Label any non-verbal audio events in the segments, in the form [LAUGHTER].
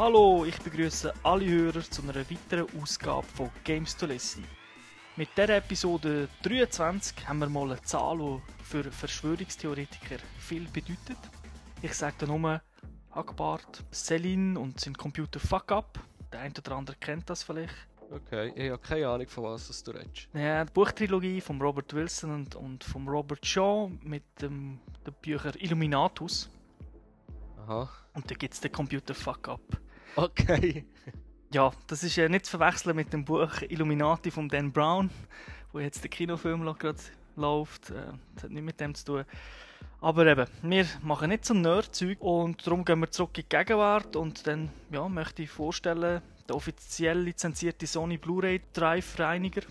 Hallo, ich begrüße alle Hörer zu einer weiteren Ausgabe von Games to Listen. Mit dieser Episode 23 haben wir mal eine Zahl, die für Verschwörungstheoretiker viel bedeutet. Ich sage nur Hackbart, Celine und sein Computer Fuck Up. Der eine oder andere kennt das vielleicht. Okay, ich habe keine Ahnung, von was du redest. Ja, die Buchtrilogie von Robert Wilson und, und von Robert Shaw mit dem, den Büchern Illuminatus. Aha. Und da gibt es den Computer Fuck Up. Okay. [LAUGHS] Ja, das ist äh, nicht zu verwechseln mit dem Buch Illuminati von Dan Brown, wo jetzt der Kinofilm gerade läuft. Äh, das hat nichts mit dem zu tun. Aber eben, wir machen nicht so Nerd-Zeug und darum gehen wir zurück in die Gegenwart und dann ja, möchte ich vorstellen, der offiziell lizenzierte Sony Blu-ray Drive-Reiniger,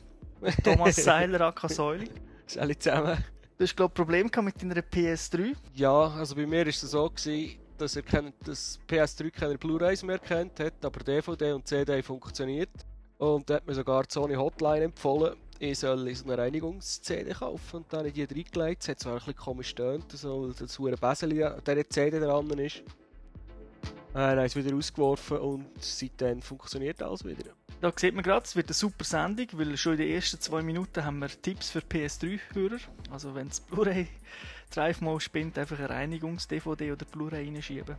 [LAUGHS] Thomas Seiler aka Säuli. Alle zusammen. Du hast glaube ich Problem mit deiner PS3. Ja, also bei mir war es so, gewesen, dass er kennt, dass PS3 keine Blu-rays mehr kennt hat, aber DVD und CD funktioniert. Und da hat mir sogar die Sony Hotline empfohlen, ich soll so eine Reinigungs-CD kaufen. Und dann habe ich die reingelegt. Es hat zwar ein bisschen komisch stöhnt, so, weil das hure Beseli an dieser CD dran ist. Äh, ich es wieder ausgeworfen und seitdem funktioniert alles wieder. Da sieht man gerade, es wird eine super Sendung, weil schon in den ersten zwei Minuten haben wir Tipps für PS3-Hörer. Also wenn das [LAUGHS] Blu-ray Drive mal spinnt, einfach eine Reinigungs-DVD oder Blu-ray reinschieben.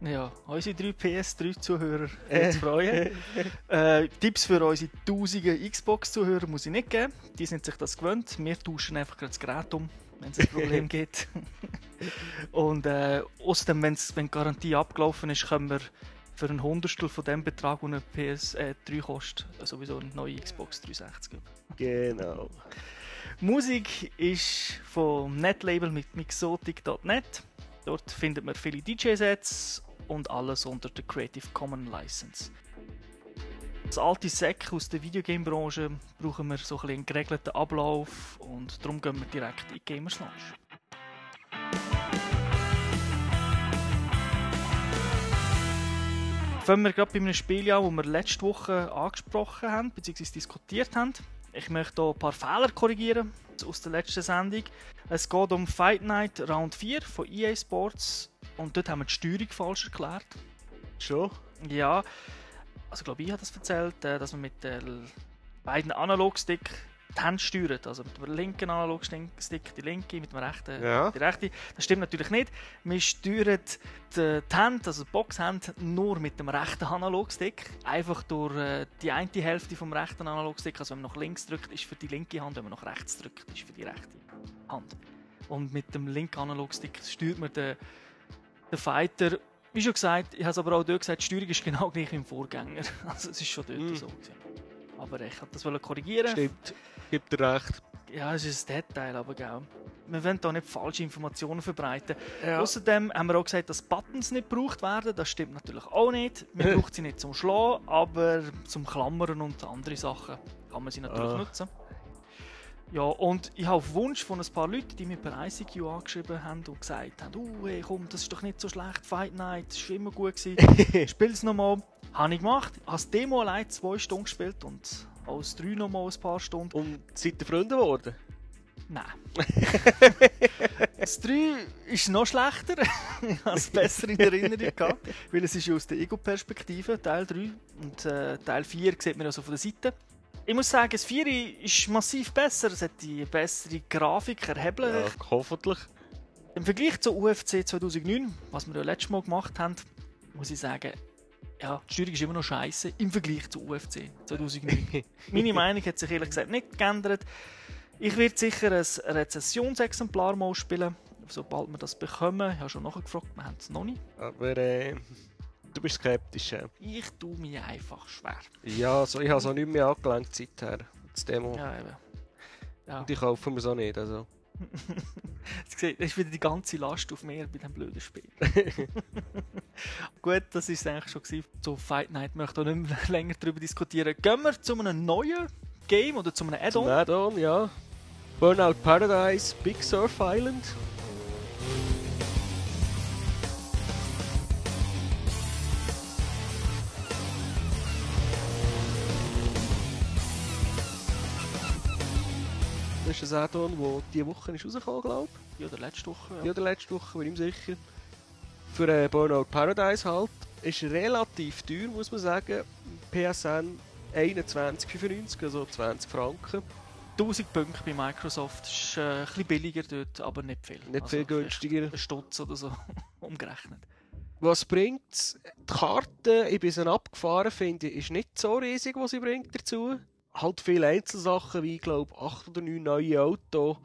Ja, unsere drei PS3-Zuhörer äh. [LAUGHS] freuen. äh, Tipps für unsere tausenden Xbox-Zuhörer muss ich nicht geben. Die sind sich das gewöhnt. Wir tauschen einfach gerade das Gerät um, wenn es ein Problem [LAUGHS] gibt. [LAUGHS] Und äh, außerdem, wenn's, wenn die Garantie abgelaufen ist, können wir für ein Hundertstel von dem Betrag, den eine PS3 äh, kostet, sowieso eine neue Xbox 360 geben. Genau. Musik ist vom Netlabel mit mixotic.net. Dort findet man viele DJ-Sets und alles unter der Creative Commons License. Als alte Säcke aus der Videogame-Branche brauchen wir so ein einen geregelten Ablauf und darum gehen wir direkt in Gamers Lounge. Fangen wir gerade bei einem Spiel an, das wir letzte Woche angesprochen haben bzw. diskutiert haben. Ich möchte hier ein paar Fehler korrigieren aus der letzten Sendung. Es geht um Fight Night Round 4 von EA Sports und dort haben wir die Steuerung falsch erklärt. Schon? Ja, also ich glaube ich habe das erzählt, äh, dass man mit den beiden Analogstick die Hand steuert. Also mit dem linken Analogstick die linke, mit dem rechten Ja. die rechte. Das stimmt natürlich nicht. Wir steuern die, die Hand, also die Boxhand, nur mit dem rechten Analogstick. Einfach durch äh, die eine Hälfte vom rechten Analogstick. Also wenn man nach links drückt, ist für die linke Hand, wenn man nach rechts drückt, ist für die rechte Hand. Und mit dem linken Analogstick steuert man den, den Fighter. Wie schon gesagt, ich habe es aber auch dort gesagt, die Steuerung ist genau gleich wie im Vorgänger. [LAUGHS] Also es ist schon dort Mm. so. Gewesen. Aber ich wollte das wollen korrigieren. Stimmt. Gibt dir recht. Ja, es ist ein Detail, aber gell. Wir wollen da nicht falsche Informationen verbreiten. Ja. Außerdem haben wir auch gesagt, dass Buttons nicht gebraucht werden. Das stimmt natürlich auch nicht. Man [LAUGHS] braucht sie nicht zum Schlagen, aber zum Klammern und andere Sachen kann man sie natürlich Ah. nutzen. Ja, und ich habe auf Wunsch von ein paar Leuten, die mir per ICQ angeschrieben haben und gesagt haben, oh, hey, komm, das ist doch nicht so schlecht, Fight Night, das war immer gut. gewesen. [LAUGHS] Spiel es nochmal. Habe ich gemacht. Habe das Demo allein zwei Stunden gespielt und als drei nochmal ein paar Stunden. Und seid ihr Freunde geworden? Nein. [LAUGHS] das 3 ist noch schlechter. [LAUGHS] ich habe es besser in Erinnerung gehabt, weil es ist ja aus der Ego-Perspektive, Teil 3. Und äh, Teil 4 sieht man also von der Seite. Ich muss sagen, das 4 ist massiv besser. Es hat die bessere Grafik, erheblich. hoffentlich. Im Vergleich zu UFC 2009, was wir ja letztes Mal gemacht haben, muss ich sagen, ja, die Steuerung ist immer noch scheiße im Vergleich zu UFC 2009. [LAUGHS] Meine Meinung hat sich ehrlich gesagt nicht geändert. Ich werde sicher ein Rezessionsexemplar mal spielen, sobald wir das bekommen. Ich habe schon nachgefragt, wir haben es noch nicht. Aber äh, du bist skeptisch. Äh. Ich tue mich einfach schwer. Ja, so, ich habe so nicht mehr angelenkt seither. Das Demo. Ja, eben. Ja. Und ich kaufe mir so nicht. Also. [LAUGHS] Ihr, ist wieder die ganze Last auf mir bei diesem blöden Spiel. [LAUGHS] Gut, das ist eigentlich schon gewesen. Zu Fight Night Ich möchte auch nicht mehr länger darüber diskutieren. Gehen wir zu einem neuen Game oder zu einem Add-on? Add-on, ja. Burnout Paradise, Big Surf Island. Ist ein Add-on, der diese Woche ist rausgekommen, glaube Ja, oder letzte Woche. ich. Ja, der letzte Woche, bin ich mir sicher. Für äh, Burnout Paradise halt. Ist relativ teuer, muss man sagen. PSN 21,95, also 20 Franken. 1000 Punkte bei Microsoft ist äh, ein bisschen billiger dort, aber nicht viel. Nicht viel vielleicht günstiger. Ein Stutz oder so [LAUGHS] umgerechnet. Was bringt Die Karte, ich bin sie abgefahren, finde ich, ist nicht so riesig, was sie bringt dazu. Halt viele Einzelsachen, wie ich glaube 8 oder 9 neue Autos,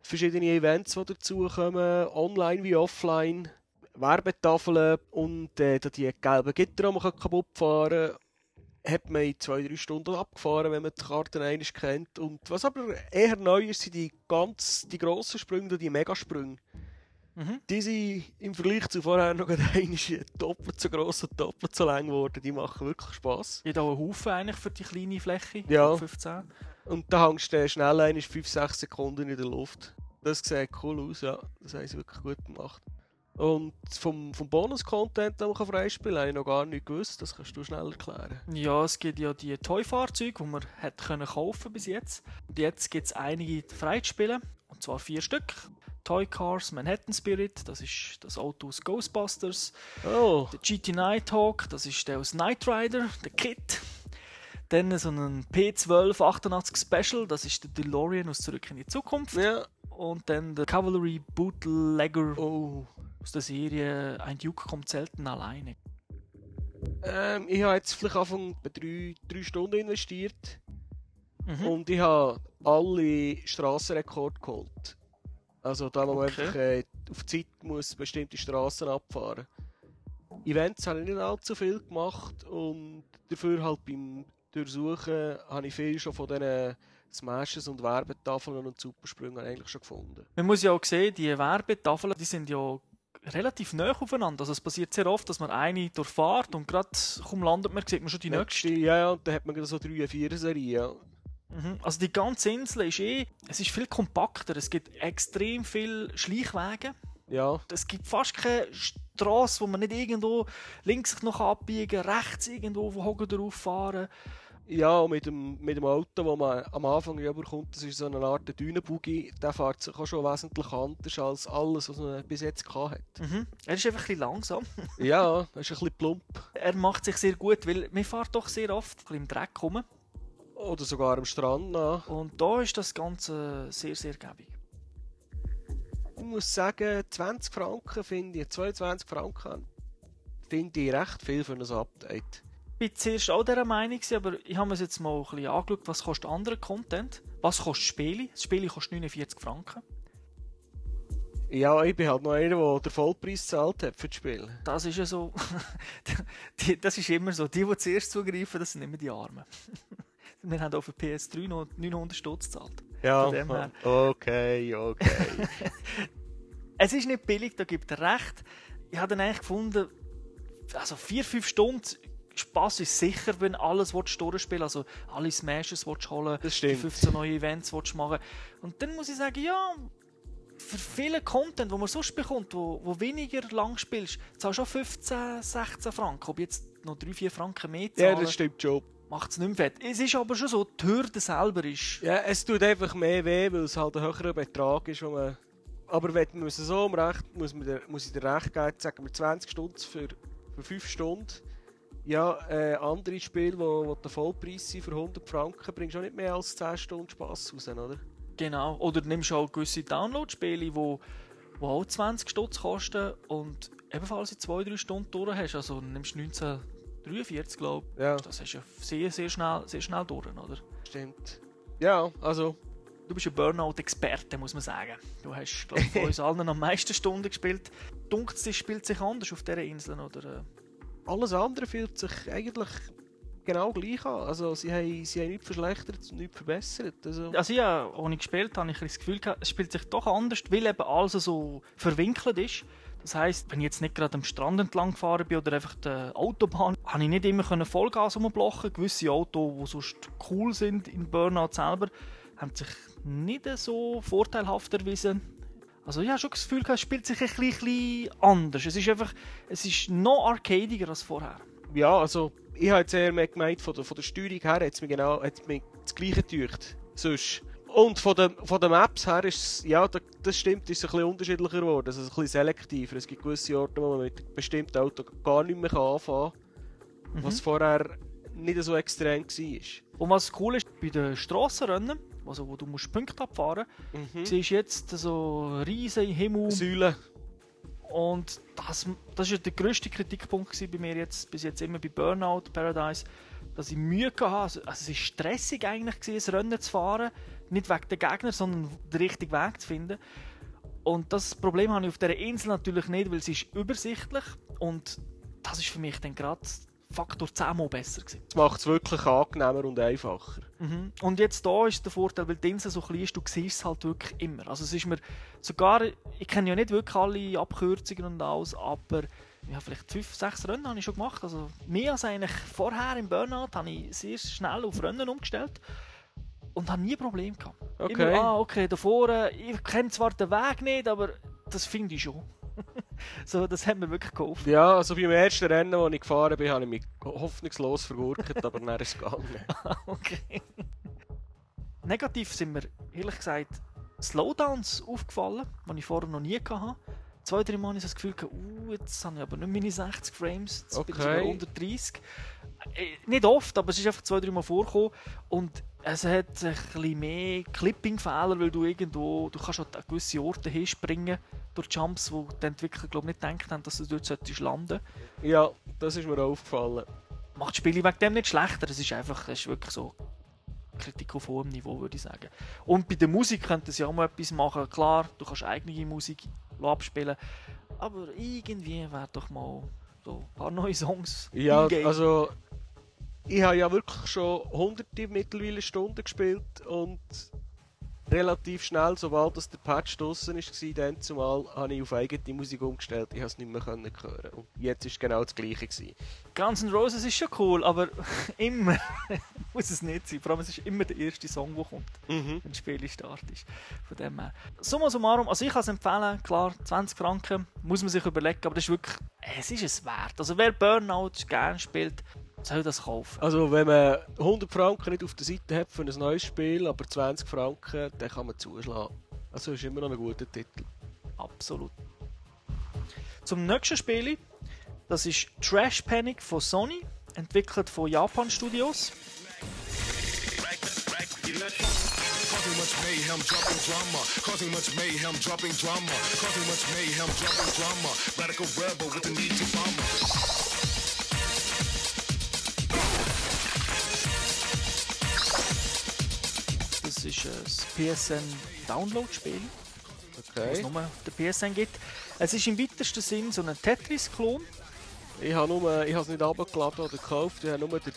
verschiedene Events, die dazukommen, online wie offline, Werbetafeln und äh, die gelben Gitter, die man kaputt fahren kann, hat man in 2-3 Stunden abgefahren, wenn man die Karte einmal kennt. Und was aber eher neu ist, sind die ganz die grossen Sprünge, die Megasprünge. Mhm. Die sind im Vergleich zu vorher noch [LAUGHS] einmal doppelt so gross und doppelt so lang geworden. Die machen wirklich Spass. Hat auch einen Haufen eigentlich für die kleine Fläche. Ja. 15. Und da hängst du schnell einmal 5-6 Sekunden in der Luft. Das sieht cool aus, ja. Das haben sie wirklich gut gemacht. Und vom, vom Bonus-Content, den man freispielen kann, habe ich noch gar nicht gewusst. Das kannst du schnell erklären. Ja, es gibt ja die Toy-Fahrzeuge, die man hat können kaufen bis jetzt. Und jetzt gibt es einige freizuspielen. Und zwar vier Stück. Toy Cars Manhattan Spirit, das ist das Auto aus Ghostbusters. Oh, Der GT Nighthawk, das ist der aus Knight Rider, der Kit. Dann so ein P12 88 Special, das ist der DeLorean aus Zurück in die Zukunft. ja. Und dann der Cavalry Bootlegger Oh. aus der Serie Ein Duke kommt selten alleine. Ähm, ich habe jetzt vielleicht Anfang drei, drei Stunden investiert. Mhm. Und ich habe alle Strassenrekorde geholt. Also da, wo man Okay. einfach äh, auf Zeit muss bestimmte Straßen abfahren. Events habe ich nicht allzu viel gemacht und dafür halt beim Durchsuchen habe ich viel schon von diesen Smashes und Werbetafeln und Supersprüngen eigentlich schon gefunden. Man muss ja auch sehen, die Werbetafeln, die sind ja relativ nah aufeinander. Also es passiert sehr oft, dass man eine durchfährt und gerade kaum landet man, sieht man schon die nächste. Ja, ja, und dann hat man so drei, vier Serien. Mhm. Also die ganze Insel ist eh, es ist viel kompakter. Es gibt extrem viele Schleichwege. ja, Es gibt fast keine Straße, wo man nicht irgendwo links sich noch abbiegen, rechts irgendwo wo Hocken drauf fahren. Ja, und mit dem, mit dem Auto, das man am Anfang überkommt, das ist so eine Art Dünenbuggy, der fährt sich auch schon wesentlich anders als alles, was man bis jetzt gehabt hat. Mhm. Er ist einfach ein bisschen langsam. ja, das ist ein bisschen plump. [LAUGHS] Er macht sich sehr gut, weil man fährt doch sehr oft ein bisschen im Dreck rum. Oder sogar am Strand nach. Und da ist das Ganze sehr, sehr gäbig. Ich muss sagen, 20 Franken finde ich, 22 Franken finde ich recht viel für ein Update. Ich war zuerst auch dieser Meinung, aber ich habe mir jetzt mal ein bisschen angeschaut, was kostet anderer Content, was kostet Spiele. Das Spiel kostet 49 Franken. Ja, ich bin halt noch einer, der den Vollpreis gezahlt hat für das Spiel. Das ist ja so, [LAUGHS] das ist immer so, die, die zuerst zugreifen, das sind immer die Armen. [LAUGHS] Wir haben auf der PS3 noch 900 Stutz gezahlt. Ja, okay, okay. [LAUGHS] Es ist nicht billig, da gibt er recht. Ich habe dann eigentlich gefunden, also 4-5 Stunden Spaß ist sicher, wenn alles durchspielen Also alle Smashes holen, Das die stimmt. 15 neue Events machen. Und dann muss ich sagen, ja, für viele Content, wo man sonst bekommt, wo, wo weniger lang spielst, zahlst du auch 15, 16 Franken. Ob jetzt noch 3-4 Franken mehr ja, zahlen, das stimmt schon macht es nicht mehr fett. Es ist aber schon so, die Hürde selber ist... Ja, es tut einfach mehr weh, weil es halt ein höherer Betrag ist, man... Aber wenn man so um recht, muss, man der, muss ich dir recht geben, sagen wir 20 Stunden für, für 5 Stunden. Ja, äh, andere Spiele, wo, wo der Vollpreis sind für 100 Franken, bringst du auch nicht mehr als 10 Stunden Spass raus, oder? Genau, oder nimmst auch gewisse Download-Spiele, die wo, wo auch 20 Stutz kosten und ebenfalls in 2-3 Stunden durch hast, also nimmst du 19... 43, glaube ich. Ja. Das ist ja sehr, sehr schnell, sehr schnell durch, oder? Stimmt. Ja, also. Du bist ein Burnout-Experte, muss man sagen. Du hast, glaube von [LAUGHS] uns allen am meisten Stunden gespielt. Dunkt es spielt sich anders auf dieser Insel, oder? Alles andere fühlt sich eigentlich genau gleich an. Also sie haben, sie haben nichts verschlechtert, und nichts verbessert. Also, also ja, ohne gespielt habe ich das Gefühl, es spielt sich doch anders, weil eben alles so verwinkelt ist. Das heisst, wenn ich jetzt nicht gerade am Strand entlang gefahren bin oder einfach die Autobahn, habe ich nicht immer Vollgas rumblocken. Gewisse Autos, die sonst cool sind in Burnout selber, haben sich nicht so vorteilhaft erwiesen. Also ich habe schon das Gefühl, es spielt sich ein bisschen anders. Es ist einfach, es ist noch arcadiger als vorher. Ja, also ich habe jetzt eher mehr gemeint, von der, von der Steuerung her hat es mir genau hat's mir das Gleiche gedacht. Sonst. Und von den, von den Maps her ist es, ja, das stimmt, ist es ein bisschen unterschiedlicher geworden. Also ein bisschen selektiver. Es gibt gewisse Orte, wo man mit bestimmten Autos gar nicht mehr anfangen kann. Mhm. Was vorher nicht so extrem war. Und was cool ist, bei den Strassenrennen, also wo du musst Punkte abfahren musst, mhm. siehst jetzt so riesige Himmel. Säulen. Und das, das ist der grösste Kritikpunkt bei mir jetzt, bis jetzt immer bei Burnout Paradise, dass ich Mühe hatte. Also, also es war stressig eigentlich, gewesen, ein Rennen zu fahren. Nicht wegen der Gegner, sondern den richtigen Weg zu finden. Und das Problem habe ich auf dieser Insel natürlich nicht, weil sie ist übersichtlich und das ist für mich dann gerade Faktor 10 mal besser gewesen. Das macht es wirklich angenehmer und einfacher. Mhm. Und jetzt da ist der Vorteil, weil die Insel so klein ist, du siehst es halt wirklich immer. Also es ist mir sogar, ich kenne ja nicht wirklich alle Abkürzungen und alles, aber ja, vielleicht 5, 6 Rennen habe ich schon gemacht. Also mehr als eigentlich vorher im Burnout habe ich sehr schnell auf Rennen umgestellt und habe nie Probleme gehabt. Okay. Immer, ah, okay, da vorne, ich kenne zwar den Weg nicht, aber das finde ich schon. [LAUGHS] so, das hat mir wirklich geholfen. Ja, also beim ersten Rennen, das ich gefahren bin, habe ich mich hoffnungslos vergurkt, [LAUGHS] aber dann ist es gegangen. [LAUGHS] okay. Negativ sind mir, ehrlich gesagt, Slowdowns aufgefallen, die ich vorher noch nie hatte. Zwei, drei Mal habe ich das Gefühl, uh, jetzt habe ich aber nicht meine 60 Frames, jetzt okay. bin ich unter 30. Äh, nicht oft, aber es ist einfach zwei, drei Mal vorgekommen. Und es hat ein bisschen mehr Clipping-Fehler, weil du irgendwo, du kannst an gewisse Orte hinspringen durch Jumps, wo die Entwickler glaube nicht gedacht haben, dass du dort solltest landen Ja, das ist mir aufgefallen. Macht das Spiel wegen dem nicht schlechter, es ist einfach, es ist wirklich so Kritik auf hohem Niveau, würde ich sagen. Und bei der Musik könnten sie auch mal etwas machen. Klar, du kannst eigene Musik abspielen, aber irgendwie wäre doch mal so ein paar neue Songs. Ja, also ich habe ja wirklich schon hunderte mittlerweile Stunden gespielt und relativ schnell, sobald das der Patch draußen war, dann zumal habe ich auf eigene Musik umgestellt. Ich habe es nicht mehr hören Und jetzt war es genau das Gleiche. Gewesen. Guns N' Roses ist schon cool, aber [LAUGHS] immer [LAUGHS] muss es nicht sein. Vor allem, es ist immer der erste Song, der kommt, mhm. wenn das Spiel startet. Von dem her. Summa summarum, also ich kann es empfehlen, klar, 20 Franken muss man sich überlegen, aber das ist wirklich, es ist es wert. Also wer Burnout gerne spielt, soll das kaufen. Also wenn man 100 Franken nicht auf der Seite hat für ein neues Spiel, aber 20 Franken, dann kann man zuschlagen. Also ist immer noch ein guter Titel. Absolut. Zum nächsten Spiel, das ist Trash Panic von Sony, entwickelt von Japan Studios. Causing much mayhem, dropping drama. Causing much mayhem, dropping drama. Causing much mayhem, dropping drama. Radical rebel with the need to bomb. Ist ein PSN-Download-Spiel. Okay. es nur auf der PSN gibt. Es ist im weitesten Sinn so ein Tetris-Klon. Ich habe nur, ich habe es nicht abgeladen oder gekauft, ich habe nur den,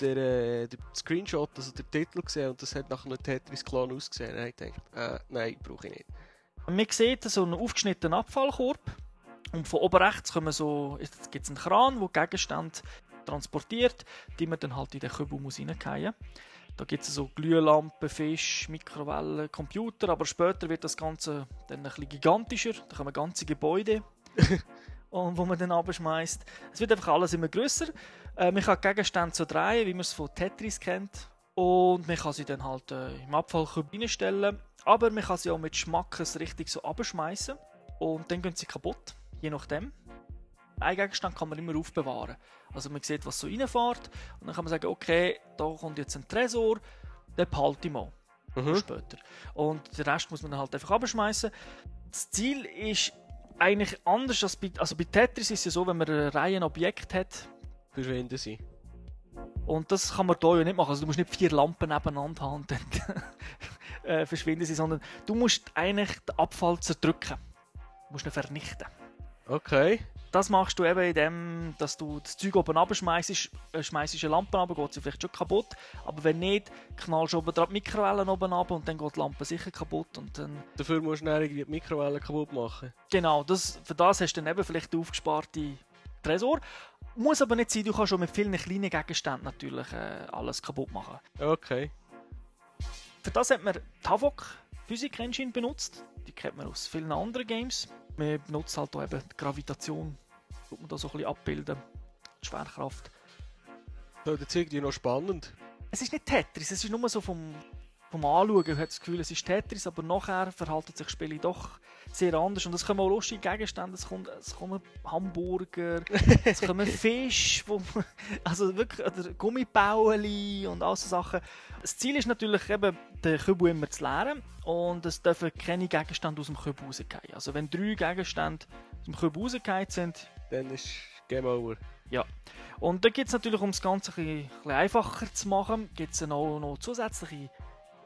den, äh, den Screenshot, also den Titel gesehen und das hat nach einem Tetris-Klon ausgesehen. Und ich dachte, äh, nein, brauche ich nicht. Man sieht so einen aufgeschnittenen Abfallkorb und von oben rechts kommen so, gibt es einen Kran, der Gegenstände transportiert, die man dann halt in den Kübel muss reingehen muss. Da gibt es so Glühlampen, Fisch, Mikrowellen, Computer, aber später wird das Ganze dann ein bisschen gigantischer. Da kommen ganze Gebäude, [LAUGHS] wo man dann abschmeißt. Es wird einfach alles immer größer. Äh, man kann Gegenstände so drehen, wie man es von Tetris kennt. Und man kann sie dann halt äh, im Abfallkorb reinstellen. Aber man kann sie auch mit Schmackes richtig so abschmeißen. Und dann gehen sie kaputt, je nachdem. Ein Gegenstand kann man immer aufbewahren. Also man sieht, was so reinfährt und dann kann man sagen, okay, da kommt jetzt ein Tresor, den behalte ich mal. Mhm. Später. Und den Rest muss man dann halt einfach abschmeißen. Das Ziel ist eigentlich anders als bei, also bei Tetris ist es ja so, wenn man eine Reihe Objekte hat, verschwinden sie. Und das kann man hier ja nicht machen. Also du musst nicht vier Lampen nebeneinander haben und [LAUGHS] dann äh, verschwinden sie, sondern du musst eigentlich den Abfall zerdrücken. Du musst ihn vernichten. Okay. Das machst du eben indem, dass du das Zeug oben abschmeißt, äh, schmeißt eine Lampe ab, geht sie vielleicht schon kaputt. Aber wenn nicht, knallst du oben die Mikrowellen oben ab und dann geht die Lampe sicher kaputt. Und dann... Dafür musst du dann irgendwie die Mikrowellen kaputt machen. Genau, das, für das hast du dann eben vielleicht aufgesparte Tresor. Muss aber nicht sein, du kannst schon mit vielen kleinen Gegenständen natürlich äh, alles kaputt machen. Okay. Für das hat man die Havok Physik Engine benutzt. Die kennt man aus vielen anderen Games man benutzt halt auch eben die Gravitation, man da so ein bisschen abbilden, die Schwerkraft. Das ist irgendwie noch spannend. Es ist nicht Tetris, es ist nur so vom vom Anschauen hat das Gefühl, es ist Tetris, aber nachher verhalten sich Spiele doch sehr anders. Und es kommen auch lustige Gegenstände, es, kommt, es kommen Hamburger, [LAUGHS] es kommen Fisch, wo also wirklich, oder Gummibauli und all so Sachen. Das Ziel ist natürlich eben, den Kübel immer zu leeren und es dürfen keine Gegenstände aus dem Kübel rausgehen. Also wenn drei Gegenstände aus dem Kübel rausgehen sind, dann ist Game Over. Ja. Und da gibt es natürlich, um das Ganze ein bisschen einfacher zu machen, gibt es noch, noch zusätzliche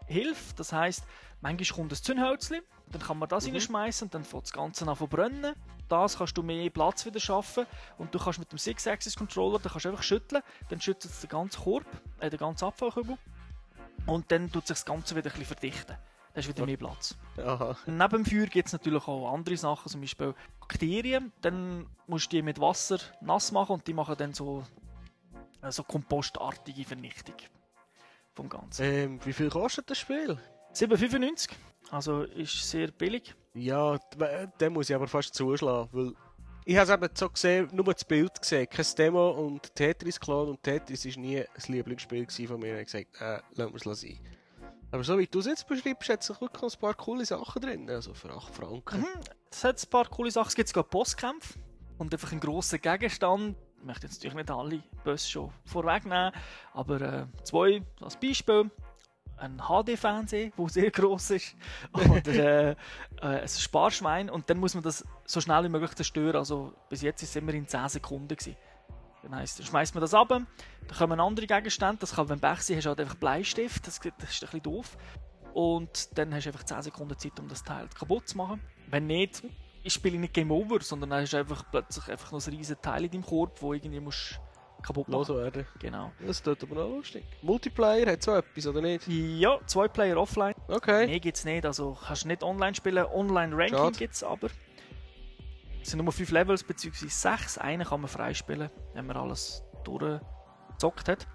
Hilfe. Das heisst, manchmal kommt ein Zündhölzchen, dann kann man das mhm. reinschmeißen und dann fängt das Ganze an zu brennen. Das kannst du mehr Platz wieder schaffen und du kannst mit dem Six-Axis-Controller, da kannst du einfach schütteln, dann schüttet es den ganzen Korb, äh, den ganzen Abfallkübel und dann tut sich das Ganze wieder ein bisschen verdichten. Da ist wieder mehr Platz. Aha. Neben dem Feuer gibt es natürlich auch andere Sachen, zum Beispiel Bakterien. Dann musst du die mit Wasser nass machen und die machen dann so, äh, so kompostartige Vernichtung vom Ganzen. Ähm, wie viel kostet das Spiel? 7,95. Also ist sehr billig. Ja, den muss ich aber fast zuschlagen, weil ich habe es eben so gesehen, nur das Bild gesehen, kein Demo und Tetris-Klon und Tetris war nie ein Lieblingsspiel von mir. Ich habe gesagt, äh, lassen wir es sein. Aber so wie du es jetzt beschreibst, hat es wirklich ein paar coole Sachen drin, also für 8 Franken. Mhm, es hat ein paar coole Sachen, es gibt sogar Bosskämpfe und einfach einen grossen Gegenstand. Ich möchte jetzt natürlich nicht alle Bosse schon vorwegnehmen, aber äh, zwei als Beispiel ein HD-Fernseher, der sehr groß ist, [LAUGHS] oder äh, äh, ein Sparschwein und dann muss man das so schnell wie möglich zerstören. Also bis jetzt ist es immer in 10 Sekunden. Gewesen. Dann heisst, dann schmeißt man das ab, dann kommen andere Gegenstände, das kann, wenn Pech sein, hast du halt einfach Bleistift, das, das ist ein bisschen doof. Und dann hast du einfach 10 Sekunden Zeit, um das Teil kaputt zu machen. Wenn nicht, ist Spiel nicht Game Over, sondern dann hast du einfach plötzlich einfach noch ein riesiges Teil in deinem Korb, wo irgendwie musst kaputt machen. werden. Genau. Das tut aber noch lustig. Multiplayer hat so etwas, oder nicht? Ja, zwei Player offline. Okay. Mehr gibt es nicht, also kannst du nicht online spielen. Online-Ranking gibt es aber. Es sind nur fünf Levels, beziehungsweise sechs. Einen kann man freispielen, wenn man alles durchgezockt hat.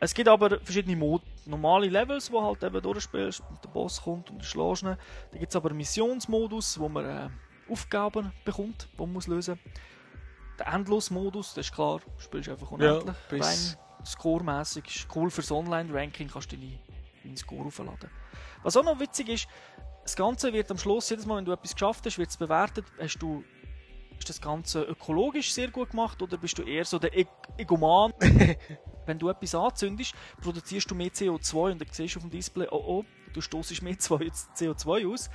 Es gibt aber verschiedene Mod normale Levels, wo halt eben durchspielst und der Boss kommt und du schlägst ihn. Da gibt es aber einen Missionsmodus, wo man äh, Aufgaben bekommt, die man muss lösen muss der Endlos-Modus, das ist klar, du spielst einfach unendlich. Ja, rein scoremäßig, ist cool fürs Online-Ranking, kannst du deine, deinen Score aufladen. Was auch noch witzig ist, das Ganze wird am Schluss, jedes Mal, wenn du etwas geschafft hast, wird es bewertet, hast du ist das Ganze ökologisch sehr gut gemacht oder bist du eher so der e Egoman? [LAUGHS] wenn du etwas anzündest, produzierst du mehr CO2 und dann siehst du auf dem Display, oh oh, du stoßest mehr CO2 aus.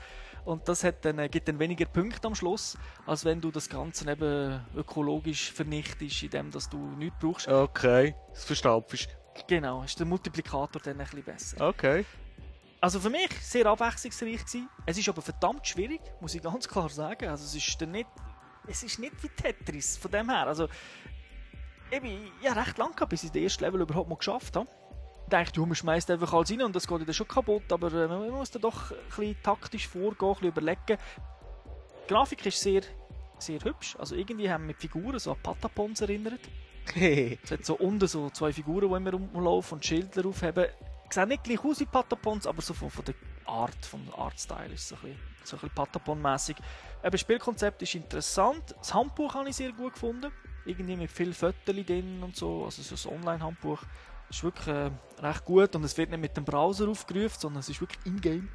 Und das hat dann, äh, gibt dann weniger Punkte am Schluss, als wenn du das Ganze eben ökologisch vernichtest, indem dass du nichts brauchst. Okay, das verstapfst. Genau, ist der Multiplikator dann ein bisschen besser. Okay. Also für mich sehr abwechslungsreich gewesen. Es ist aber verdammt schwierig, muss ich ganz klar sagen. Also es ist dann nicht, es ist nicht wie Tetris von dem her. Also eben, ja recht lang gehabt, bis ich das erste Level überhaupt mal geschafft habe denkt, ja, man schmeißt einfach alles rein und das geht dann schon kaputt, aber äh, man muss da doch ein bisschen taktisch vorgehen, ein bisschen überlegen. Die Grafik ist sehr, sehr hübsch, also irgendwie haben wir mit Figuren so an Patapons erinnert. [LAUGHS] es hat so unten so zwei Figuren, die immer rumlaufen und Schilder aufheben. Sehen nicht gleich aus wie Patapons, aber so von, von der Art, vom Artstyle ist es so ein bisschen, so ein bisschen Patapon-mässig. Das Spielkonzept ist interessant, das Handbuch habe ich sehr gut gefunden, irgendwie mit vielen Fotos drin und so, also so ein Online-Handbuch ist wirklich äh, recht gut und es wird nicht mit dem Browser aufgerufen, sondern es ist wirklich in-game.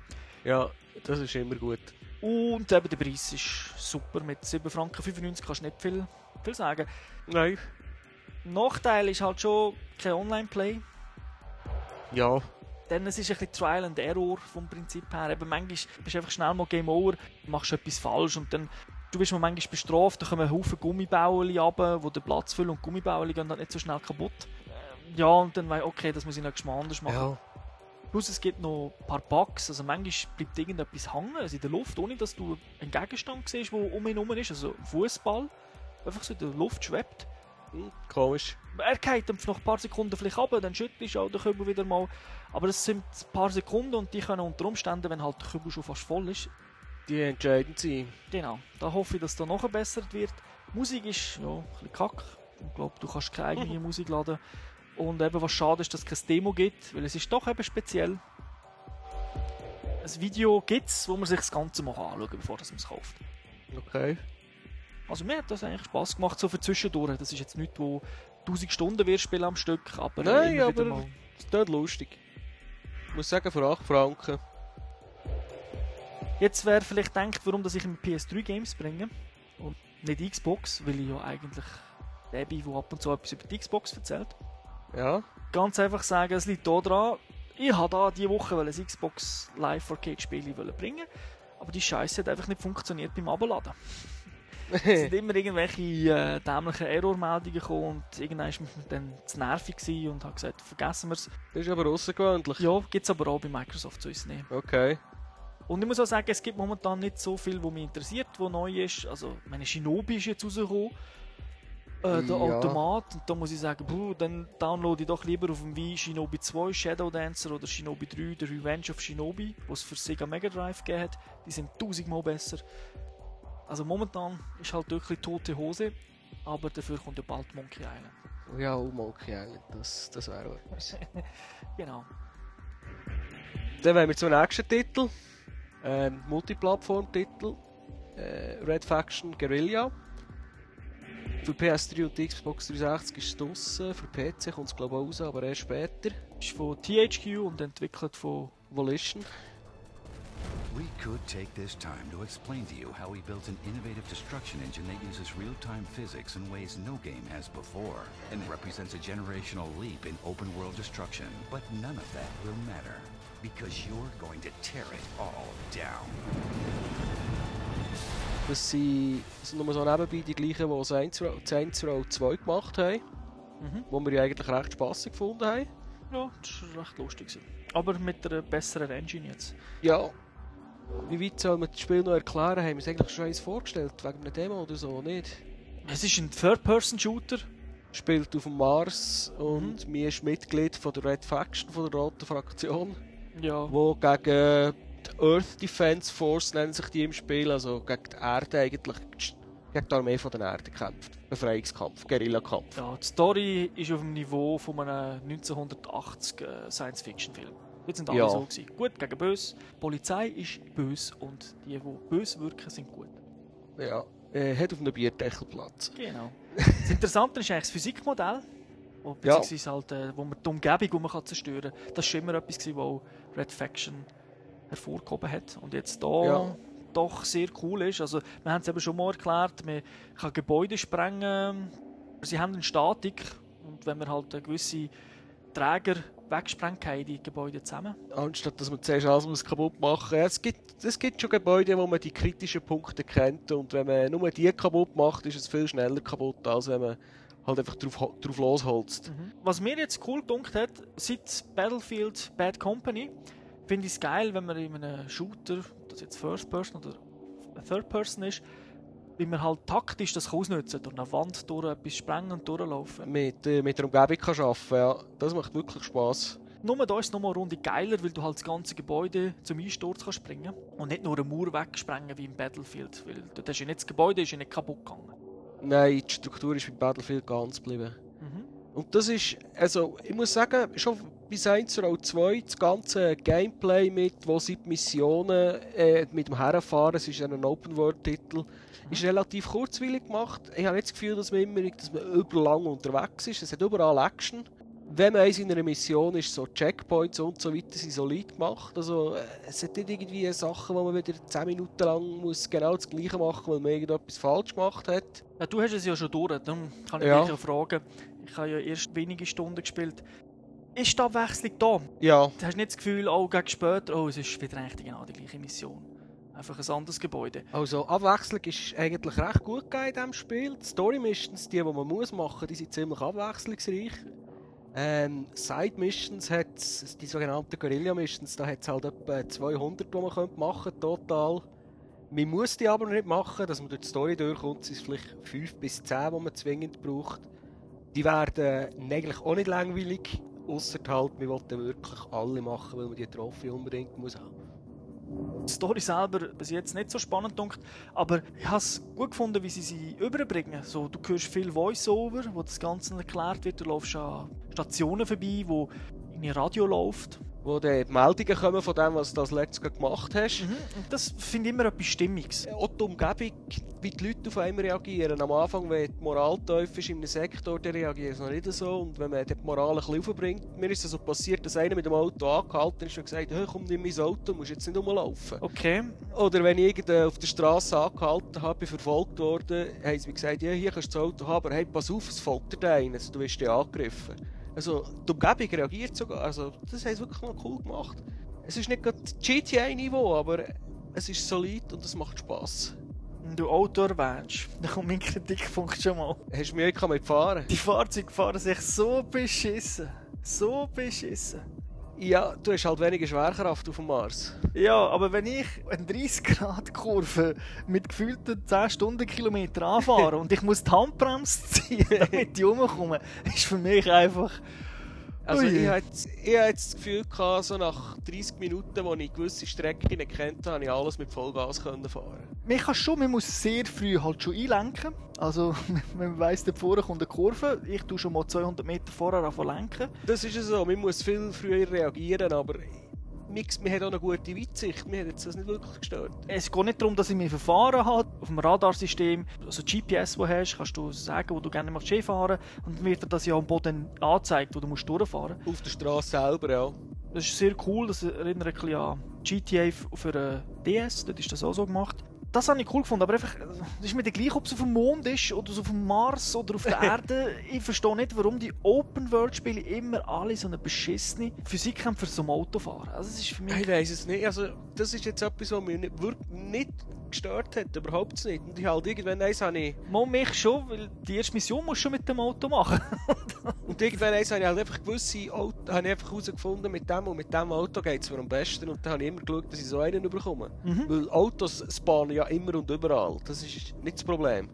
Ja, das ist immer gut. Und eben der Preis ist super. Mit 7,95 Franken kannst du nicht viel, viel sagen. Nein. Nachteil ist halt schon kein Online-Play. Ja. Denn es ist ein bisschen Trial and Error vom Prinzip her. Eben manchmal bist du einfach schnell mal Game Over, machst etwas falsch und dann du wirst manchmal bestraft, da kommen Haufen Gummibaueli runter, die den Platz füllen und Gummibaueli gehen dann nicht so schnell kaputt ja, und dann weiß okay, das muss ich Mal anders machen. Ja. Plus es gibt noch ein paar Bugs, also manchmal bleibt irgendetwas hängen, also in der Luft, ohne dass du einen Gegenstand siehst, der um ihn herum ist, also ein Fußball, einfach so in der Luft schwebt. Hm, komisch. Er geht dann nach ein paar Sekunden vielleicht runter, dann schüttelst du auch den Kübel wieder mal. Aber es sind ein paar Sekunden und die können unter Umständen, wenn halt der Kübel schon fast voll ist, die entscheidend sein. Genau, da hoffe ich, dass da noch verbessert wird. Musik ist ja ein bisschen kack. Ich glaube, du kannst keine eigene [LAUGHS] Musik laden. Und eben, was schade ist, dass es kein Demo gibt, weil es ist doch eben speziell. Ein Video gibt es, wo man sich das Ganze mal anschauen kann, bevor man es kauft. Okay. Also mir hat das eigentlich Spaß gemacht, so für zwischendurch. Das ist jetzt nicht, wo 1000 Stunden wir spielen am Stück, aber Nein, aber es ist lustig. Ich muss sagen, für 8 Franken. Jetzt wäre vielleicht denkt, warum dass ich mir PS3 Games bringe und nicht Xbox, weil ich ja eigentlich der bin, der ab und zu etwas über die Xbox erzählt. Ja. Ganz einfach sagen, es liegt hier dran. Ich habe da diese Woche ein Xbox Live Arcade Spiel bringen, aber die Scheiße hat einfach nicht funktioniert beim Abladen. [LAUGHS] es sind immer irgendwelche äh, dämlichen Error-Meldungen gekommen und irgendwann war mir dann zu nervig und habe gesagt, vergessen wir es. Das ist aber außergewöhnlich. Ja, gibt es aber auch bei Microsoft zu uns nicht. Okay. Und ich muss auch sagen, es gibt momentan nicht so viel, was mich interessiert, was neu ist. Also, meine Shinobi ist jetzt rausgekommen. Äh, der Ja. Automat. Und da muss ich sagen, puh, dann downloade ich doch lieber auf dem Wii Shinobi 2 Shadow Dancer oder Shinobi 3 The Revenge of Shinobi, was es für Sega Mega Drive gegeben hat. Die sind tausendmal besser. Also momentan ist halt wirklich tote Hose, aber dafür kommt ja bald Monkey Island. Ja, oh, Monkey Island, das, das wäre auch etwas. [LAUGHS] Genau. Dann wollen wir zum nächsten Titel. Ähm, Multiplattform-Titel. Äh, Red Faction Guerilla. Für PS3 und Xbox 360 ist es draussen. Für PC kommt es glaube ich auch raus, aber erst später. Ist von THQ und entwickelt von Volition. We could take this time to explain to you how we built an innovative destruction engine that uses real-time physics in ways no game has before, and represents a generational leap in open-world destruction. But none of that will matter, because you're going to tear it all down. Das sind, das sind nur so nebenbei die gleichen, die Saints Row, Saints Row 2 gemacht haben. Mhm. Wo wir ja eigentlich recht spaßig gefunden haben. Ja, das war recht lustig. Aber mit einer besseren Engine jetzt. Ja. Wie weit soll man das Spiel noch erklären? Haben wir es eigentlich schon eins vorgestellt? Wegen einer Demo oder so? Nicht? Es ist ein Third-Person-Shooter. Spielt auf dem Mars und mir ist Mitglied von der Red Faction, von der roten Fraktion, Ja. wo gegen die Earth Defense Force nennen sich die im Spiel, also gegen die Erde eigentlich, gegen die Armee von der Erde kämpft. Befreiungskampf, Guerillakampf. ja. Die Story ist auf dem Niveau von einem 1980 äh, Science-Fiction-Film. Jetzt sind alle Ja. so gewesen. Gut gegen böse. Die Polizei ist böse und die, die böse wirken, sind gut. Ja. Äh, hat auf einem Bierdeckel Platz. Genau. [LAUGHS] das Interessante ist eigentlich das Physikmodell. Wo, Ja. beziehungsweise halt, äh, wo man die Umgebung, die man kann zerstören kann. Das war schon immer etwas, was Red Faction hervorgehoben hat. Und jetzt da Ja. doch sehr cool ist. Also, wir haben es eben schon mal erklärt, man kann Gebäude sprengen. Sie haben eine Statik. Und wenn man halt eine gewisse Träger wegsprengt, haben die Gebäude zusammen. Anstatt dass man zuerst alles muss kaputt machen muss. Es gibt, es gibt schon Gebäude, wo man die kritischen Punkte kennt und wenn man nur die kaputt macht, ist es viel schneller kaputt, als wenn man halt einfach drauf, drauf losholzt. Was mir jetzt cool gedunkt hat, seit Battlefield Bad Company, finde ich es geil, wenn man in einem Shooter, ob das jetzt First Person oder Third Person ist, wie man halt taktisch das kann ausnutzen kann. Durch eine Wand durch etwas sprengen und durchlaufen. Mit, äh, mit der Umgebung kann arbeiten ja. Das macht wirklich Spass. Nur da ist es nochmal eine Runde geiler, weil du halt das ganze Gebäude zum Einsturz kannst bringen und nicht nur eine Mauer wegsprengen wie im Battlefield. Weil dort hast du ja nicht das Gebäude ist ja nicht kaputt gegangen. Nein, die Struktur ist bei Battlefield ganz geblieben. Mhm. Und das ist, also ich muss sagen, schon bei Saints Row 2, das ganze Gameplay mit, wo sie die Missionen äh, mit dem Herfahren, es ist ein Open-World-Titel, ist relativ kurzweilig gemacht. Ich habe nicht das Gefühl, dass man immer dass man überlang unterwegs ist. Es hat überall Action. Wenn man in einer Mission ist, so Checkpoints und so weiter sind solid gemacht. Also äh, es hat nicht irgendwie Sachen, wo man wieder 10 Minuten lang muss genau das Gleiche machen, weil man irgendetwas falsch gemacht hat. Ja, du hast es ja schon durch, darum kann ich Ja. dich ja fragen. Ich habe ja erst wenige Stunden gespielt. Ist die Abwechslung da? Ja, Du hast nicht das Gefühl, oh, gegen später, oh, es ist wieder eigentlich genau die gleiche Mission. Einfach ein anderes Gebäude. Also Abwechslung ist eigentlich recht gut gegeben in diesem Spiel. Die Story Missions, die, die man muss machen, die sind ziemlich abwechslungsreich. Ähm, Side Missions hat die sogenannten Guerilla Missions, da hat es halt etwa 200, die man könnte machen total. Man muss die aber nicht machen, dass man durch die Story durchkommt, sind es vielleicht 5 bis 10, die man zwingend braucht. Die werden eigentlich auch nicht langweilig, außer halt, wir wollten wirklich alle machen, weil man die Trophy unbedingt muss haben. Die Story selber bis jetzt nicht so spannend dunkt, aber ich habe es gut gefunden, wie sie sie überbringen. So, du hörst viel Voice-Over, wo das Ganze erklärt wird. Du läufst an Stationen vorbei, wo dein Radio läuft. Wo die Meldungen kommen von dem, was du als letztes gemacht hast. Mhm. Das finde ich immer etwas Stimmiges. Auch die Umgebung, wie die Leute auf einen reagieren. Am Anfang, wenn die Moral tief ist in einem Sektor, dann reagieren sie noch nicht so. Und wenn man die Moral ein bisschen aufbringt, mir ist es so passiert, dass einer mit dem Auto angehalten ist und gesagt hey, komm, nimm mein Auto, du musst jetzt nicht rumlaufen. Okay. Oder wenn ich irgendwo auf der Straße angehalten habe, bin verfolgt worden, haben sie mir gesagt, ja, hier kannst du das Auto haben, aber hey, pass auf, es folgt dir einen, also, du wirst dich angegriffen. Also, die Umgebung reagiert sogar. Also, das haben sie wirklich noch cool gemacht. Es ist nicht gerade GTA-Niveau, aber es ist solid und es macht Spass. Wenn du Auto erwähnst, [LAUGHS] dann kommt mein Kritikpunkt schon mal. Hast du Mühe mit fahren? Die Fahrzeuge fahren sich so beschissen. So beschissen. Ja, du hast halt weniger Schwerkraft auf dem Mars. Ja, aber wenn ich eine 30-Grad-Kurve mit gefühlten 10 Stundenkilometer anfahre [LAUGHS] und ich muss die Handbremse ziehen, [LAUGHS] damit ich rumkomme, ist für mich einfach... Also Ui. ich hatte das Gefühl, gehabt, so nach 30 Minuten, wo ich gewisse Strecken nicht kennt habe, ich alles mit Vollgas können fahren. Man kann schon, man muss sehr früh halt schon einlenken. Also, [LAUGHS] man weiss, da vorne kommt eine Kurve. Ich tue schon mal 200 Meter vorher anfangen lenken. Das ist so, man muss viel früher reagieren, aber wir, wir haben auch eine gute Weitsicht, mir hat jetzt das nicht wirklich gestört. Es geht nicht darum, dass ich mich verfahren habe. Auf dem Radarsystem, also GPS, das du hast, kannst du sagen, wo du gerne möchtest hinfahren. Und dann wird dir das ja am Boden angezeigt, wo du musst durchfahren musst. Auf der Straße selber, ja. Das ist sehr cool, das erinnert ein bisschen an GTA für einen DS, dort ist das auch so gemacht. Das habe ich cool gefunden, aber einfach, das ist mir gleich, ob es auf dem Mond ist, oder auf dem Mars, oder auf der [LAUGHS] Erde. Ich verstehe nicht, warum die Open-World-Spiele immer alle so eine beschissene Physik haben für so ein Autofahren. Also das ist für mich... Ich weiß es nicht, also das ist jetzt etwas, was mich nicht, wirklich nicht gestört hat, überhaupt nicht. Und ich halt irgendwann eins habe ich, Mal mich schon, weil die erste Mission musst du schon mit dem Auto machen. [LAUGHS] und irgendwann eins habe ich halt einfach gewisse Auto, habe ich einfach herausgefunden, mit dem und mit dem Auto geht es mir am besten und dann habe ich immer geschaut, dass ich so einen bekomme. Mhm. Weil Autos spawnen ja immer und überall, das ist nicht das Problem.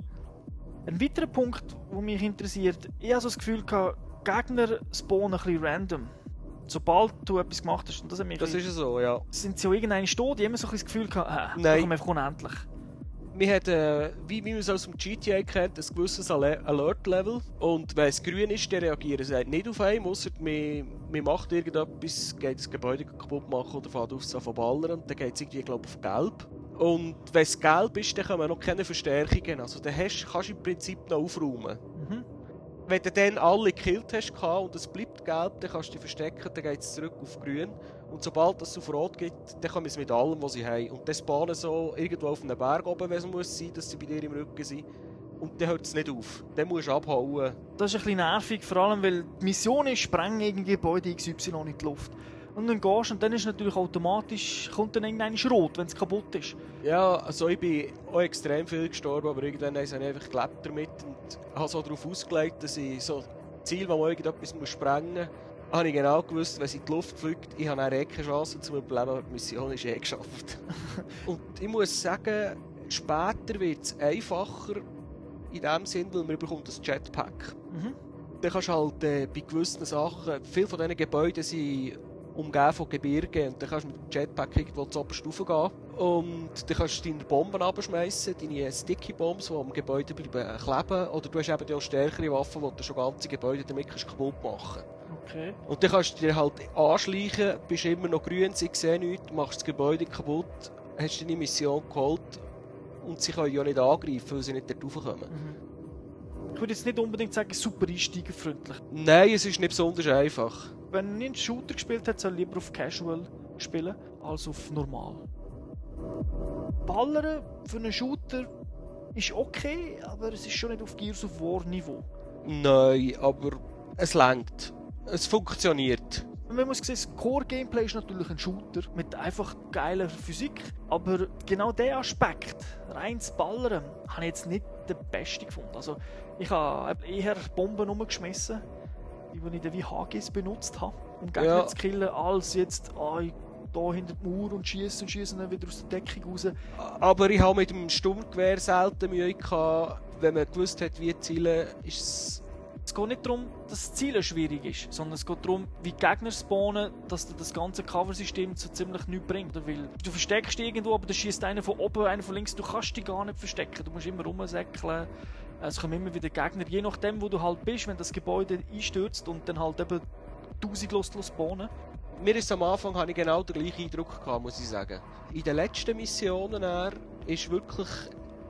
Ein weiterer Punkt, der mich interessiert, ich habe so das Gefühl gehabt, Gegner spawnen ein bisschen random. Sobald du etwas gemacht hast, und das hat mich Das ist ja so, ja. sind sie auch irgendeine stehen, die immer so ein bisschen das Gefühl gehabt, äh, Nein. einfach unendlich. Wir haben, äh, wie, man es aus dem GTA kennt, ein gewisses Ale- Alert-Level. Und wenn es grün ist, dann reagieren sie nicht auf einen, ausser man, man macht irgendetwas, geht das Gebäude kaputt machen oder fährt auf zu ballern und dann geht es irgendwie, glaube auf gelb. Und wenn es gelb ist, dann kommen noch keine Verstärkungen. Also dann hast, kannst du im Prinzip noch aufräumen. Mhm. Wenn du dann alle gekillt hast und es bleibt gelb, dann kannst du dich verstecken, dann geht es zurück auf grün. Und sobald es auf rot geht, dann kommen sie mit allem, was sie haben. Und dann spawnen so irgendwo auf einem Berg oben, wenn es muss sein, dass sie bei dir im Rücken sind. Und dann hört es nicht auf. Dann musst du abhauen. Das ist ein bisschen nervig, vor allem weil die Mission ist, sprengen irgendwie Gebäude XY in die Luft. Und dann gehst du und dann ist natürlich automatisch, kommt dann irgendein Schrot, wenn es kaputt ist. Ja, also ich bin auch extrem viel gestorben, aber irgendwann habe ich einfach gelebt damit und habe so darauf ausgelegt, dass ich so Ziel, wo man irgendetwas muss sprengen muss, habe ich genau gewusst, wenn sie in die Luft fliegt, ich habe dann eh keine Chance zum Überleben, aber die Mission ist eh geschafft. [LAUGHS] und ich muss sagen, später wird es einfacher in dem Sinn, weil man bekommt ein Jetpack. Mhm. Dann kannst du halt äh, bei gewissen Sachen, viele von diesen Gebäuden sind umgeben von Gebirgen und dann kannst du mit dem Jetpack irgendwo zur obersten gehen und dann kannst du deine Bomben abschmeißen, deine Sticky Bombs, die am Gebäude bleiben kleben oder du hast eben auch stärkere Waffen, die du schon ganze Gebäude damit kannst kaputt machen Okay. Und dann kannst du dir halt anschleichen, bist immer noch grün, sie sehen nichts, machst das Gebäude kaputt, hast deine Mission geholt und sie können ja nicht angreifen, weil sie nicht dort raufkommen. Mhm. Ich würde jetzt nicht unbedingt sagen, super einsteigerfreundlich. Nein, es ist nicht besonders einfach. Wenn ich einen Shooter gespielt hat, soll ich lieber auf Casual spielen als auf Normal. Ballern für einen Shooter ist okay, aber es ist schon nicht auf Gears of War Niveau. Nein, aber es langt. Es funktioniert. Man muss sehen, das Core-Gameplay ist natürlich ein Shooter mit einfach geiler Physik, aber genau der Aspekt, reines Ballern, habe ich jetzt nicht den besten gefunden. Also ich habe eher Bomben umgeschmissen, die die ich dann wie HGs benutzt habe, um Gegner Ja. zu killen, als jetzt ah, ich da hinter die Mauer und schießen und schießen dann wieder aus der Deckung raus. Aber ich habe mit dem Sturmgewehr selten Mühe gehabt. Wenn man gewusst hat, wie zielen, ist es... Es geht nicht darum, dass das Ziel schwierig ist, sondern es geht darum, wie Gegner spawnen, dass dir das ganze Cover-System so ziemlich nichts bringt. Weil du versteckst dich irgendwo, aber da schießt einer von oben, einer von links. Du kannst dich gar nicht verstecken. Du musst immer rumsäckeln. Es kommen immer wieder Gegner, je nachdem, wo du halt bist, wenn das Gebäude einstürzt und dann halt eben 1000 los Bohnen. Mir ist am Anfang hatte ich genau den gleichen Eindruck gehabt, muss ich sagen. In den letzten Missionen er, ist wirklich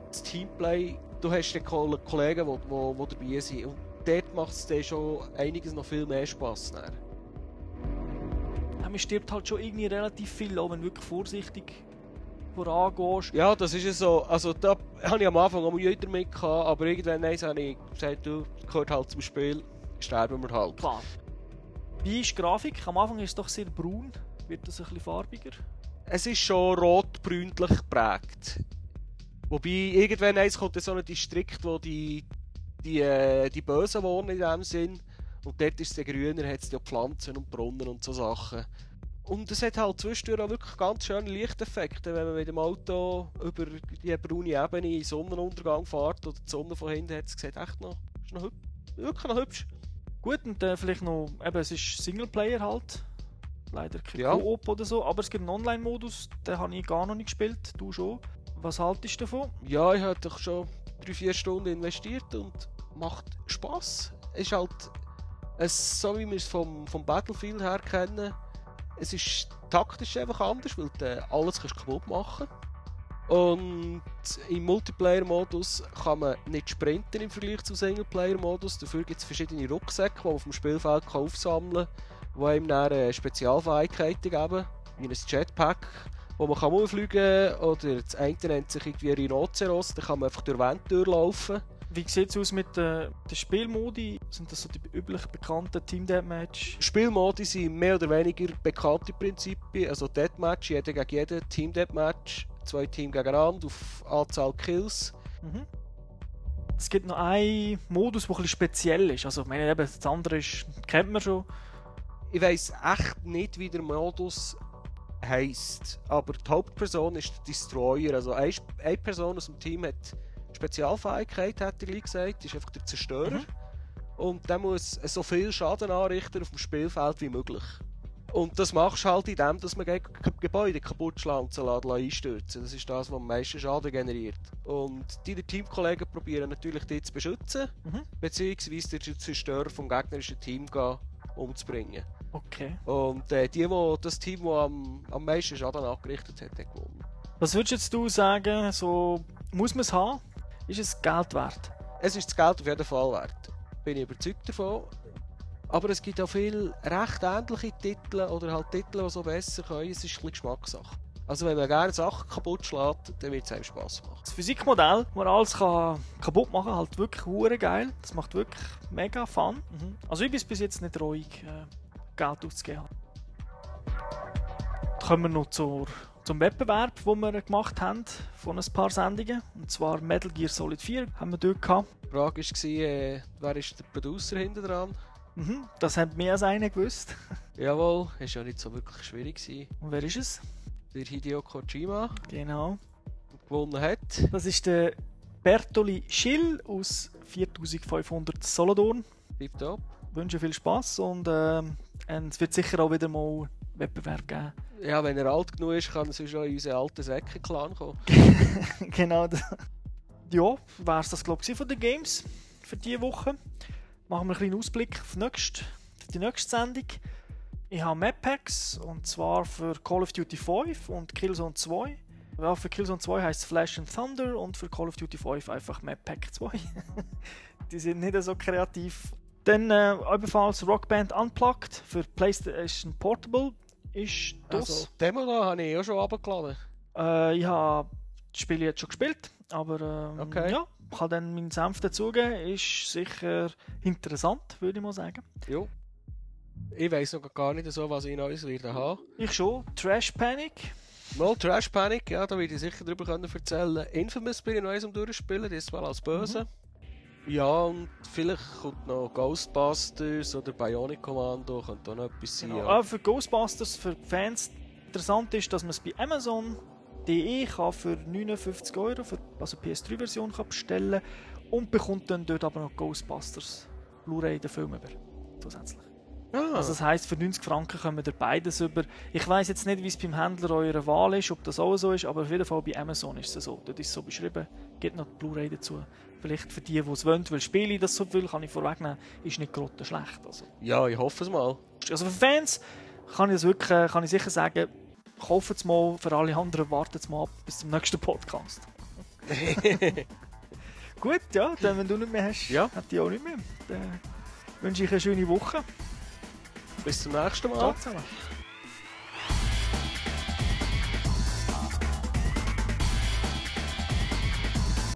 das Teamplay, du hast den Kollegen, die, die, die dabei sind. Dort macht es dir schon einiges noch viel mehr Spass. Dann. Ja, man stirbt halt schon irgendwie relativ viel, auch wenn du wirklich vorsichtig vorangehst. Ja, das ist ja so. Also da habe ich am Anfang auch Mühe damit gehabt, aber irgendwann habe ich gesagt, du, gehört halt zum Spiel, sterben wir halt. Klar. Wie ist die Grafik? Am Anfang ist es doch sehr braun. Wird das ein bisschen farbiger? Es ist schon rot-brünlich geprägt. Wobei, irgendwann eins kommt so ein Distrikt, wo die, die, äh, die Bösen wohnen in dem Sinn. Und dort ist es grüner, hat es ja Pflanzen und Brunnen und so Sachen. Und es hat halt zwischendurch auch wirklich ganz schöne Lichteffekte, wenn man mit dem Auto über die braune Ebene in Sonnenuntergang fährt oder die Sonne von hinten hat, es sieht echt noch, ist noch wirklich noch hübsch. Gut, und dann vielleicht noch, eben, es ist Singleplayer halt. Leider kein ja. Koop oder so, aber es gibt einen Online-Modus, den habe ich gar noch nicht gespielt, du schon. Was haltest du davon? Ja, ich habe doch schon 3-4 Stunden investiert und macht Spaß. Es ist halt es, so, wie wir es vom, vom Battlefield her kennen. Es ist taktisch einfach anders, weil du alles kaputt machen und im Multiplayer-Modus kann man nicht sprinten im Vergleich zum Singleplayer-Modus. Dafür gibt es verschiedene Rucksäcke, die man auf dem Spielfeld aufsammeln kann, die einem dann äh, Spezialfähigkeiten geben, wie ein Jetpack, wo man kann umfliegen kann. Oder das eine nennt sich irgendwie Rhinoceros, da kann man einfach durch Wände durchlaufen. Wie sieht es aus mit den, den Spielmodi? Sind das so die üblich bekannten Team Deathmatch? Spielmodi sind mehr oder weniger bekannte Prinzipien. Also Deathmatch, jeder gegen jeden, Team Deathmatch, zwei Teams gegeneinander auf Anzahl Kills. Mhm. Es gibt noch einen Modus, der etwas speziell ist. Also, ich meine, eben, das andere ist, kennt man schon. Ich weiß echt nicht, wie der Modus heisst. Aber die Hauptperson ist der Destroyer. Also, eine, eine Person aus dem Team hat Spezialfähigkeit, hat er gesagt, ist einfach der Zerstörer. Mhm. Und der muss so viel Schaden anrichten auf dem Spielfeld wie möglich. Und das machst du halt in dem, dass man Gebäude kaputt schlägt und einstürzen Das ist das, was am meisten Schaden generiert. Und deine Teamkollegen probieren natürlich dich zu beschützen, mhm. beziehungsweise den Zerstörer vom gegnerischen Team umzubringen. Okay. Und äh, die, wo, das Team, das am, am meisten Schaden angerichtet hat, hat gewonnen. Was würdest du sagen, so muss man es haben? Ist es Geld wert? Es ist das Geld auf jeden Fall wert. Bin ich überzeugt davon. Aber es gibt auch viele recht ähnliche Titel oder halt Titel, die so besser können. Es ist ein Geschmackssache. Also wenn man gerne Sachen kaputt schlägt, dann wird es einem Spass machen. Das Physikmodell, wo man alles kann kaputt machen kann, halt wirklich hure geil. Das macht wirklich mega Fun. Mhm. Also ich bin bis jetzt nicht ruhig, äh, Geld auszugeben. Kommen wir noch zur, zum Wettbewerb, den wir gemacht haben von ein paar Sendungen. Und zwar Metal Gear Solid 4 haben wir dort gehabt. Die Frage war, äh, wer ist der Producer hinter dran? Mhm, das hat mehr als einer gewusst. [LAUGHS] Jawohl, ist ja nicht so wirklich schwierig gewesen. Und wer ist es? Der Hideo Kojima. Genau. Gewonnen hat. Das ist der Bertoli Schill aus 4500 Solodorn. Tipptopp. Ich wünsche viel Spaß und äh, es wird sicher auch wieder mal Wettbewerb geben. Ja, wenn er alt genug ist, kann er sonst auch in unseren alten Säcke-Clan kommen. [LAUGHS] genau. Ja, wäre es das, glaube ich, von den Games für diese Woche machen wir einen kleinen Ausblick auf, nächste, auf die nächste Sendung. Ich habe Map Packs und zwar für Call of Duty 5 und Killzone 2. Ja, für Killzone 2 heißt es Flash and Thunder und für Call of Duty 5 einfach Map Pack 2. [LAUGHS] die sind nicht so kreativ. Dann äh, ebenfalls Rockband Unplugged für PlayStation Portable ist das. Also, Demo da habe ich auch schon runtergeladen. Äh, ich habe das Spiel jetzt schon gespielt, aber ähm, okay. ja, kann dann meinen Senf dazugeben. Ist sicher interessant, würde ich mal sagen. Jo. Ich weiß noch gar nicht so, was ich Neues werde haben. Ich schon. Trash Panic. Mal Trash Panic, ja, da werde ich sicher darüber können erzählen. Infamous bin ich noch um durchspielen, das mal als Böse. Mhm. Ja, und vielleicht kommt noch Ghostbusters oder Bionic Commando, könnte auch noch etwas sein. Genau. Ja. Ah, für Ghostbusters, für Fans, interessant ist, dass man es bei Amazon DE kann für 59 Euro, für, also PS3-Version bestellen und bekommt dann dort aber noch Ghostbusters Blu-ray den Film über, zusätzlich. Ah. Also das heisst, für 90 Franken kommen ihr beides über. Ich weiß jetzt nicht, wie es beim Händler eurer Wahl ist, ob das auch so ist, aber auf jeden Fall bei Amazon ist es so. Dort ist es so beschrieben, gibt noch die Blu-ray dazu. Vielleicht für die, die es wollen, weil spiele das so viel, kann ich vorwegnehmen, ist nicht gerade schlecht. Also. ja, ich hoffe es mal. also für Fans kann ich das wirklich, äh, kann ich sicher sagen, kauft es mal, für alle anderen wartet es mal ab bis zum nächsten Podcast. [LAUGHS] Gut, ja, dann wenn du nicht mehr hast, Ja. hat ich auch nicht mehr. Dann wünsche ich eine schöne Woche. Bis zum nächsten Mal. Ciao zusammen.